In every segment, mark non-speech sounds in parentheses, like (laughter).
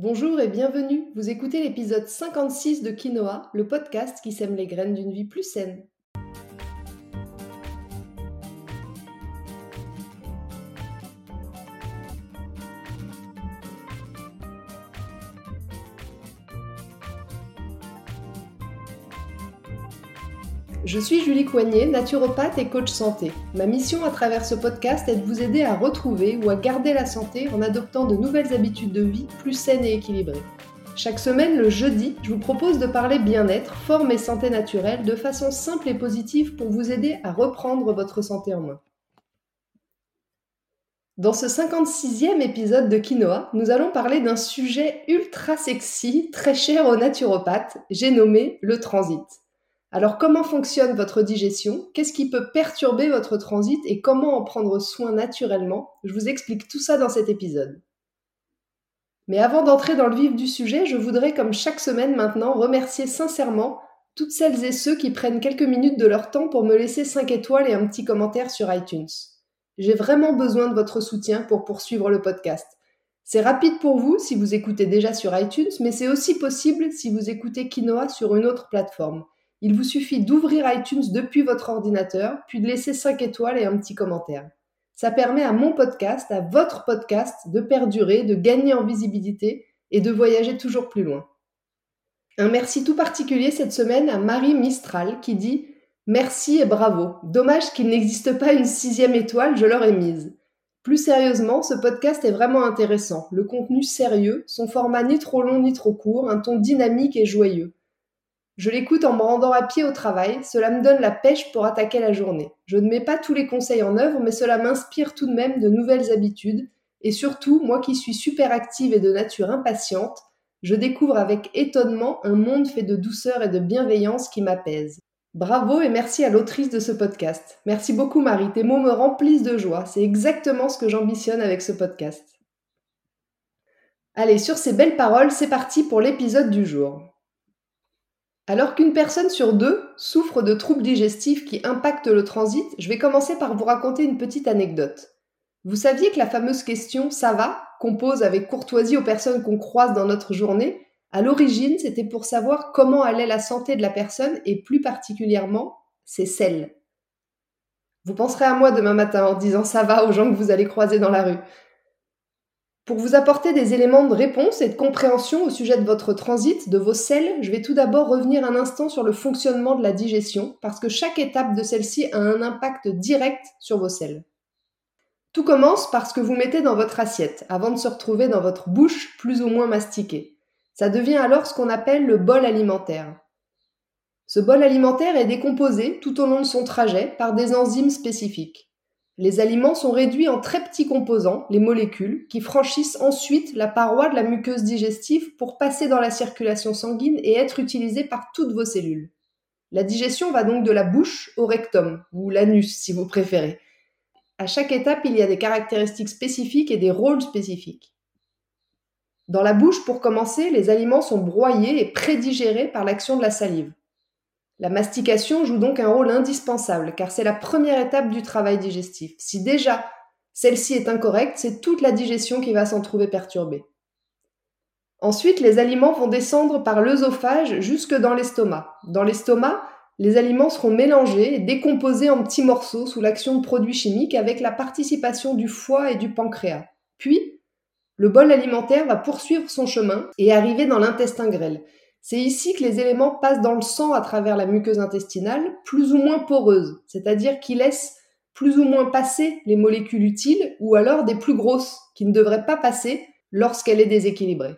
Bonjour et bienvenue. Vous écoutez l'épisode 56 de Quinoa, le podcast qui sème les graines d'une vie plus saine. Je suis Julie Coignet, naturopathe et coach santé. Ma mission à travers ce podcast est de vous aider à retrouver ou à garder la santé en adoptant de nouvelles habitudes de vie plus saines et équilibrées. Chaque semaine, le jeudi, je vous propose de parler bien-être, forme et santé naturelle de façon simple et positive pour vous aider à reprendre votre santé en main. Dans ce 56e épisode de Quinoa, nous allons parler d'un sujet ultra sexy, très cher aux naturopathes, j'ai nommé le transit. Alors comment fonctionne votre digestion? Qu'est-ce qui peut perturber votre transit et comment en prendre soin naturellement? Je vous explique tout ça dans cet épisode. Mais avant d'entrer dans le vif du sujet, je voudrais, comme chaque semaine maintenant, remercier sincèrement toutes celles et ceux qui prennent quelques minutes de leur temps pour me laisser 5 étoiles et un petit commentaire sur iTunes. J'ai vraiment besoin de votre soutien pour poursuivre le podcast. C'est rapide pour vous si vous écoutez déjà sur iTunes, mais c'est aussi possible si vous écoutez Quinoa sur une autre plateforme. Il vous suffit d'ouvrir iTunes depuis votre ordinateur, puis de laisser 5 étoiles et un petit commentaire. Ça permet à mon podcast, à votre podcast, de perdurer, de gagner en visibilité et de voyager toujours plus loin. Un merci tout particulier cette semaine à Marie Mistral qui dit Merci et bravo. Dommage qu'il n'existe pas une sixième étoile, je leur ai mise. Plus sérieusement, ce podcast est vraiment intéressant. Le contenu sérieux, son format ni trop long ni trop court, un ton dynamique et joyeux. Je l'écoute en me rendant à pied au travail, cela me donne la pêche pour attaquer la journée. Je ne mets pas tous les conseils en œuvre, mais cela m'inspire tout de même de nouvelles habitudes, et surtout, moi qui suis super active et de nature impatiente, je découvre avec étonnement un monde fait de douceur et de bienveillance qui m'apaise. Bravo et merci à l'autrice de ce podcast. Merci beaucoup Marie, tes mots me remplissent de joie, c'est exactement ce que j'ambitionne avec ce podcast. Allez, sur ces belles paroles, c'est parti pour l'épisode du jour. Alors qu'une personne sur deux souffre de troubles digestifs qui impactent le transit, je vais commencer par vous raconter une petite anecdote. Vous saviez que la fameuse question ça va qu'on pose avec courtoisie aux personnes qu'on croise dans notre journée, à l'origine c'était pour savoir comment allait la santé de la personne et plus particulièrement ses selles. Vous penserez à moi demain matin en disant ça va aux gens que vous allez croiser dans la rue. Pour vous apporter des éléments de réponse et de compréhension au sujet de votre transit, de vos selles, je vais tout d'abord revenir un instant sur le fonctionnement de la digestion, parce que chaque étape de celle-ci a un impact direct sur vos selles. Tout commence par ce que vous mettez dans votre assiette, avant de se retrouver dans votre bouche plus ou moins mastiquée. Ça devient alors ce qu'on appelle le bol alimentaire. Ce bol alimentaire est décomposé tout au long de son trajet par des enzymes spécifiques. Les aliments sont réduits en très petits composants, les molécules, qui franchissent ensuite la paroi de la muqueuse digestive pour passer dans la circulation sanguine et être utilisés par toutes vos cellules. La digestion va donc de la bouche au rectum, ou l'anus si vous préférez. À chaque étape, il y a des caractéristiques spécifiques et des rôles spécifiques. Dans la bouche, pour commencer, les aliments sont broyés et prédigérés par l'action de la salive. La mastication joue donc un rôle indispensable car c'est la première étape du travail digestif. Si déjà celle-ci est incorrecte, c'est toute la digestion qui va s'en trouver perturbée. Ensuite, les aliments vont descendre par l'œsophage jusque dans l'estomac. Dans l'estomac, les aliments seront mélangés et décomposés en petits morceaux sous l'action de produits chimiques avec la participation du foie et du pancréas. Puis, le bol alimentaire va poursuivre son chemin et arriver dans l'intestin grêle. C'est ici que les éléments passent dans le sang à travers la muqueuse intestinale, plus ou moins poreuse, c'est-à-dire qu'ils laissent plus ou moins passer les molécules utiles ou alors des plus grosses qui ne devraient pas passer lorsqu'elle est déséquilibrée.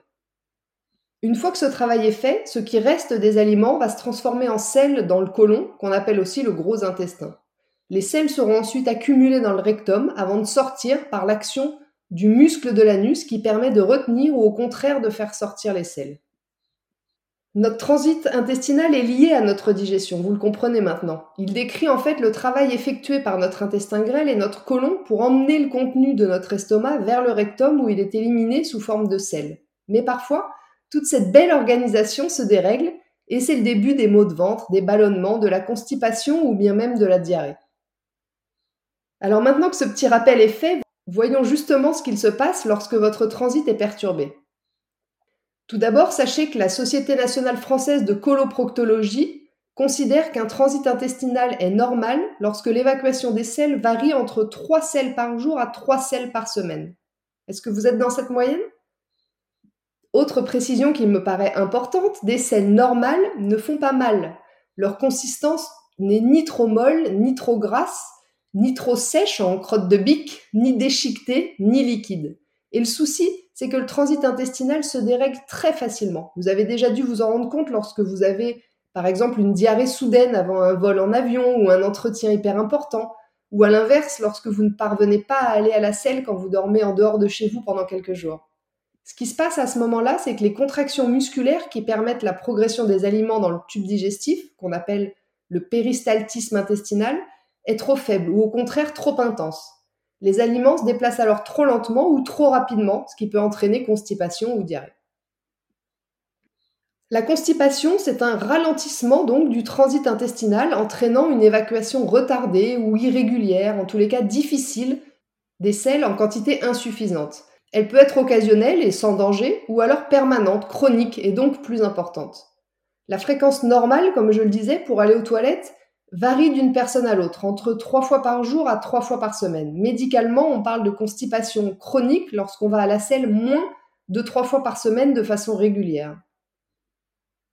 Une fois que ce travail est fait, ce qui reste des aliments va se transformer en sels dans le côlon, qu'on appelle aussi le gros intestin. Les sels seront ensuite accumulés dans le rectum avant de sortir par l'action du muscle de l'anus qui permet de retenir ou au contraire de faire sortir les sels. Notre transit intestinal est lié à notre digestion, vous le comprenez maintenant. Il décrit en fait le travail effectué par notre intestin grêle et notre côlon pour emmener le contenu de notre estomac vers le rectum où il est éliminé sous forme de sel. Mais parfois, toute cette belle organisation se dérègle et c'est le début des maux de ventre, des ballonnements, de la constipation ou bien même de la diarrhée. Alors maintenant que ce petit rappel est fait, voyons justement ce qu'il se passe lorsque votre transit est perturbé. Tout d'abord, sachez que la Société nationale française de coloproctologie considère qu'un transit intestinal est normal lorsque l'évacuation des selles varie entre 3 selles par jour à 3 selles par semaine. Est-ce que vous êtes dans cette moyenne? Autre précision qui me paraît importante, des selles normales ne font pas mal. Leur consistance n'est ni trop molle, ni trop grasse, ni trop sèche en crotte de bique, ni déchiquetée, ni liquide. Et le souci, c'est que le transit intestinal se dérègle très facilement. Vous avez déjà dû vous en rendre compte lorsque vous avez par exemple, une diarrhée soudaine avant un vol en avion ou un entretien hyper important. Ou à l'inverse, lorsque vous ne parvenez pas à aller à la selle quand vous dormez en dehors de chez vous pendant quelques jours. Ce qui se passe à ce moment-là, c'est que les contractions musculaires qui permettent la progression des aliments dans le tube digestif, qu'on appelle le péristaltisme intestinal, est trop faible ou au contraire trop intense. Les aliments se déplacent alors trop lentement ou trop rapidement, ce qui peut entraîner constipation ou diarrhée. La constipation, c'est un ralentissement du transit intestinal entraînant une évacuation retardée ou irrégulière, en tous les cas difficile, des selles en quantité insuffisante. Elle peut être occasionnelle et sans danger, ou alors permanente, chronique et donc plus importante. La fréquence normale, comme je le disais, pour aller aux toilettes, varie d'une personne à l'autre, entre trois fois par jour à trois fois par semaine. Médicalement, on parle de constipation chronique lorsqu'on va à la selle moins de trois fois par semaine de façon régulière.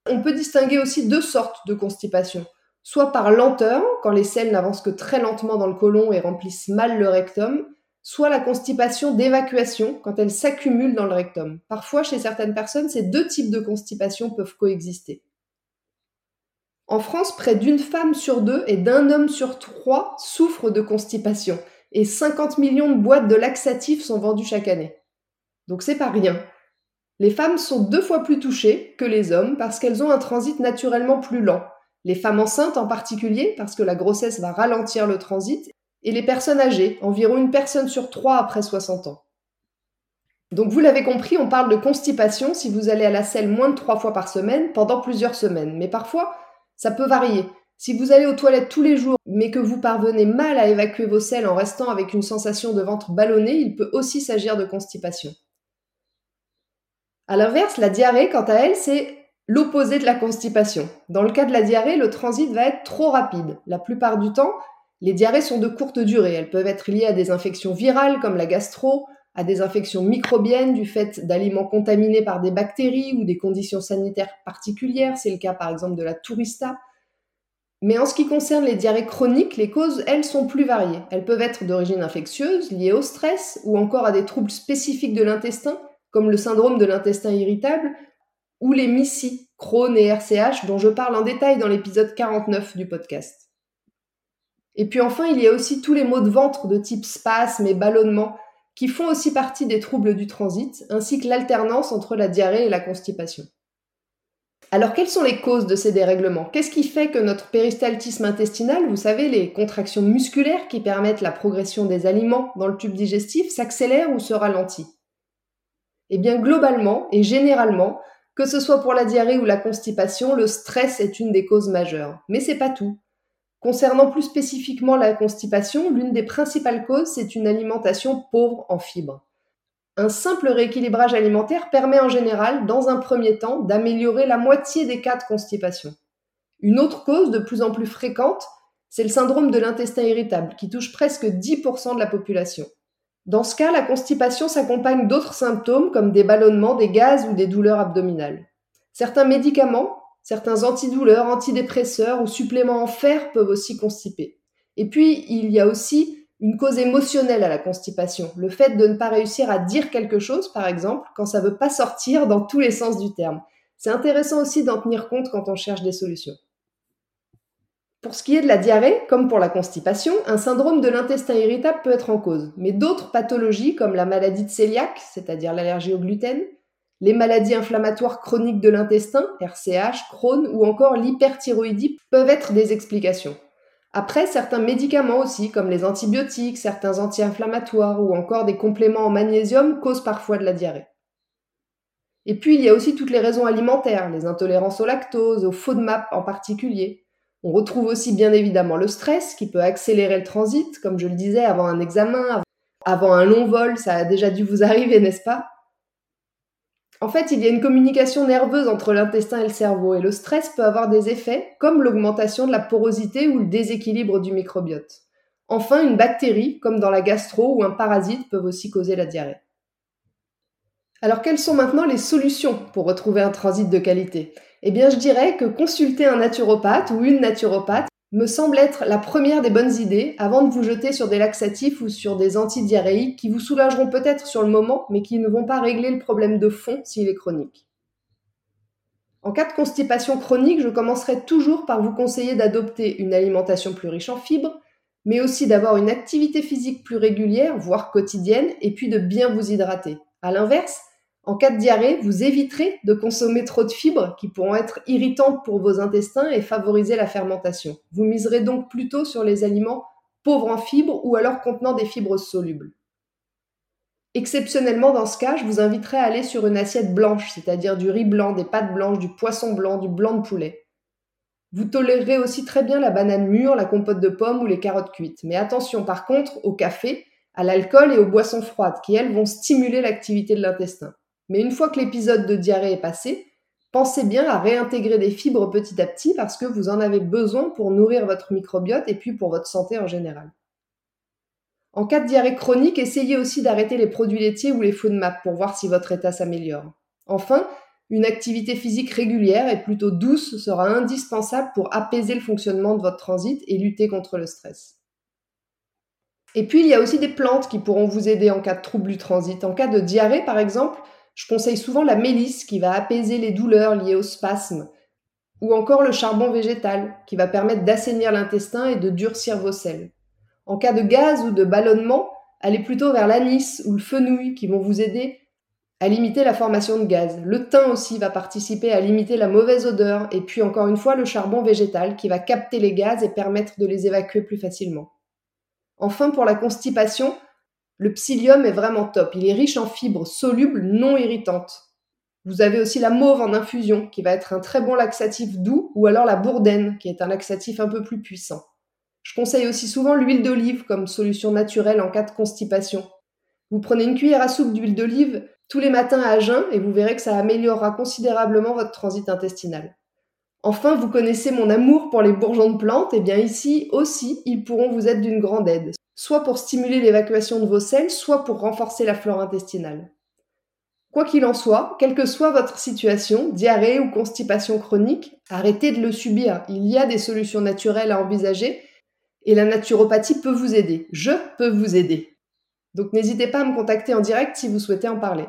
On peut distinguer aussi deux sortes de constipation. Soit par lenteur, quand les selles n'avancent que très lentement dans le côlon et remplissent mal le rectum, soit la constipation d'évacuation, quand elle s'accumule dans le rectum. Parfois, chez certaines personnes, ces deux types de constipation peuvent coexister. En France, près d'une femme sur deux et d'un homme sur trois souffrent de constipation, et 50 millions de boîtes de laxatifs sont vendues chaque année. Donc c'est pas rien. Les femmes sont deux fois plus touchées que les hommes parce qu'elles ont un transit naturellement plus lent. Les femmes enceintes en particulier parce que la grossesse va ralentir le transit et les personnes âgées, environ une personne sur trois après 60 ans. Donc vous l'avez compris, on parle de constipation si vous allez à la selle moins de trois fois par semaine pendant plusieurs semaines. Mais parfois, ça peut varier. Si vous allez aux toilettes tous les jours, mais que vous parvenez mal à évacuer vos selles en restant avec une sensation de ventre ballonné, il peut aussi s'agir de constipation. À l'inverse, la diarrhée, quant à elle, c'est l'opposé de la constipation. Dans le cas de la diarrhée, le transit va être trop rapide. La plupart du temps, les diarrhées sont de courte durée. Elles peuvent être liées à des infections virales comme la gastro, à des infections microbiennes du fait d'aliments contaminés par des bactéries ou des conditions sanitaires particulières. C'est le cas par exemple de la tourista. Mais en ce qui concerne les diarrhées chroniques, les causes, elles, sont plus variées. Elles peuvent être d'origine infectieuse, liées au stress, ou encore à des troubles spécifiques de l'intestin, comme le syndrome de l'intestin irritable ou les MISI, Crohn et RCH, dont je parle en détail dans l'épisode 49 du podcast. Et puis enfin, il y a aussi tous les maux de ventre de type spasme et ballonnement qui font aussi partie des troubles du transit, ainsi que l'alternance entre la diarrhée et la constipation. Alors quelles sont les causes de ces dérèglements? Qu'est-ce qui fait que notre péristaltisme intestinal, vous savez, les contractions musculaires qui permettent la progression des aliments dans le tube digestif, s'accélère ou se ralentit? Eh bien, globalement et généralement, que ce soit pour la diarrhée ou la constipation, le stress est une des causes majeures. Mais c'est pas tout. Concernant plus spécifiquement la constipation, l'une des principales causes, c'est une alimentation pauvre en fibres. Un simple rééquilibrage alimentaire permet en général, dans un premier temps, d'améliorer la moitié des cas de constipation. Une autre cause de plus en plus fréquente, c'est le syndrome de l'intestin irritable, qui touche presque 10% de la population. Dans ce cas, la constipation s'accompagne d'autres symptômes comme des ballonnements, des gaz ou des douleurs abdominales. Certains médicaments, certains antidouleurs, antidépresseurs ou suppléments en fer peuvent aussi constiper. Et puis, il y a aussi une cause émotionnelle à la constipation, le fait de ne pas réussir à dire quelque chose, par exemple, quand ça ne veut pas sortir dans tous les sens du terme. C'est intéressant aussi d'en tenir compte quand on cherche des solutions. Pour ce qui est de la diarrhée, comme pour la constipation, un syndrome de l'intestin irritable peut être en cause, mais d'autres pathologies comme la maladie de cœliaque, c'est-à-dire l'allergie au gluten, les maladies inflammatoires chroniques de l'intestin, RCH, Crohn ou encore l'hyperthyroïdie peuvent être des explications. Après, certains médicaments aussi, comme les antibiotiques, certains anti-inflammatoires ou encore des compléments en magnésium causent parfois de la diarrhée. Et puis, il y a aussi toutes les raisons alimentaires, les intolérances au lactose, au FODMAP en particulier, on retrouve aussi bien évidemment le stress qui peut accélérer le transit, comme je le disais, avant un examen, avant un long vol, ça a déjà dû vous (laughs) arriver, n'est-ce pas? En fait, il y a une communication nerveuse entre l'intestin et le cerveau, et le stress peut avoir des effets comme l'augmentation de la porosité ou le déséquilibre du microbiote. Enfin, une bactérie, comme dans la gastro ou un parasite, peuvent aussi causer la diarrhée. Alors quelles sont maintenant les solutions pour retrouver un transit de qualité? Eh bien je dirais que consulter un naturopathe ou une naturopathe me semble être la première des bonnes idées avant de vous jeter sur des laxatifs ou sur des antidiarrhéiques qui vous soulageront peut-être sur le moment mais qui ne vont pas régler le problème de fond s'il est chronique. En cas de constipation chronique, je commencerai toujours par vous conseiller d'adopter une alimentation plus riche en fibres, mais aussi d'avoir une activité physique plus régulière, voire quotidienne, et puis de bien vous hydrater. A l'inverse, en cas de diarrhée, vous éviterez de consommer trop de fibres qui pourront être irritantes pour vos intestins et favoriser la fermentation. Vous miserez donc plutôt sur les aliments pauvres en fibres ou alors contenant des fibres solubles. Exceptionnellement, dans ce cas, je vous inviterai à aller sur une assiette blanche, c'est-à-dire du riz blanc, des pâtes blanches, du poisson blanc, du blanc de poulet. Vous tolérerez aussi très bien la banane mûre, la compote de pommes ou les carottes cuites. Mais attention par contre au café, à l'alcool et aux boissons froides qui, elles, vont stimuler l'activité de l'intestin. Mais une fois que l'épisode de diarrhée est passé, pensez bien à réintégrer des fibres petit à petit parce que vous en avez besoin pour nourrir votre microbiote et puis pour votre santé en général. En cas de diarrhée chronique, essayez aussi d'arrêter les produits laitiers ou les food map pour voir si votre état s'améliore. Enfin, une activité physique régulière et plutôt douce sera indispensable pour apaiser le fonctionnement de votre transit et lutter contre le stress. Et puis, il y a aussi des plantes qui pourront vous aider en cas de trouble du transit. En cas de diarrhée, par exemple, je conseille souvent la mélisse qui va apaiser les douleurs liées au spasme, ou encore le charbon végétal qui va permettre d'assainir l'intestin et de durcir vos selles. En cas de gaz ou de ballonnement, allez plutôt vers l'anis ou le fenouil qui vont vous aider à limiter la formation de gaz. Le thym aussi va participer à limiter la mauvaise odeur et puis encore une fois le charbon végétal qui va capter les gaz et permettre de les évacuer plus facilement. Enfin pour la constipation, le psyllium est vraiment top. Il est riche en fibres solubles non irritantes. Vous avez aussi la mauve en infusion, qui va être un très bon laxatif doux, ou alors la bourdaine, qui est un laxatif un peu plus puissant. Je conseille aussi souvent l'huile d'olive comme solution naturelle en cas de constipation. Vous prenez une cuillère à soupe d'huile d'olive tous les matins à jeun et vous verrez que ça améliorera considérablement votre transit intestinal. Enfin, vous connaissez mon amour pour les bourgeons de plantes, et eh bien ici aussi, ils pourront vous être d'une grande aide soit pour stimuler l'évacuation de vos selles, soit pour renforcer la flore intestinale. Quoi qu'il en soit, quelle que soit votre situation, diarrhée ou constipation chronique, arrêtez de le subir. Il y a des solutions naturelles à envisager et la naturopathie peut vous aider. Je peux vous aider. Donc n'hésitez pas à me contacter en direct si vous souhaitez en parler.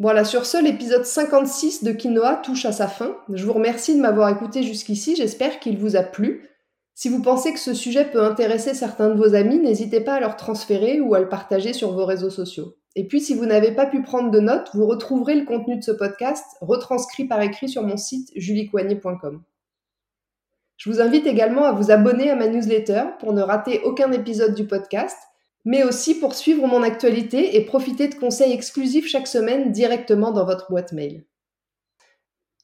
Voilà, sur ce, l'épisode 56 de Quinoa touche à sa fin. Je vous remercie de m'avoir écouté jusqu'ici, j'espère qu'il vous a plu. Si vous pensez que ce sujet peut intéresser certains de vos amis, n'hésitez pas à leur transférer ou à le partager sur vos réseaux sociaux. Et puis, si vous n'avez pas pu prendre de notes, vous retrouverez le contenu de ce podcast retranscrit par écrit sur mon site juliecoignet.com. Je vous invite également à vous abonner à ma newsletter pour ne rater aucun épisode du podcast, mais aussi pour suivre mon actualité et profiter de conseils exclusifs chaque semaine directement dans votre boîte mail.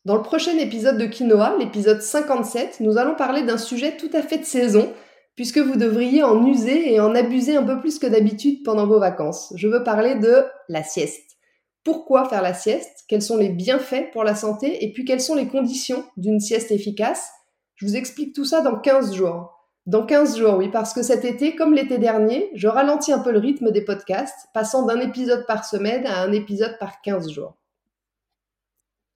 Dans le prochain épisode de Quinoa, l'épisode 57, nous allons parler d'un sujet tout à fait de saison, puisque vous devriez en user et en abuser un peu plus que d'habitude pendant vos vacances. Je veux parler de la sieste. Pourquoi faire la sieste? Quels sont les bienfaits pour la santé? Et puis quelles sont les conditions d'une sieste efficace? Je vous explique tout ça dans 15 jours. Dans 15 jours, oui, parce que cet été, comme l'été dernier, je ralentis un peu le rythme des podcasts, passant d'un épisode par semaine à un épisode par 15 jours.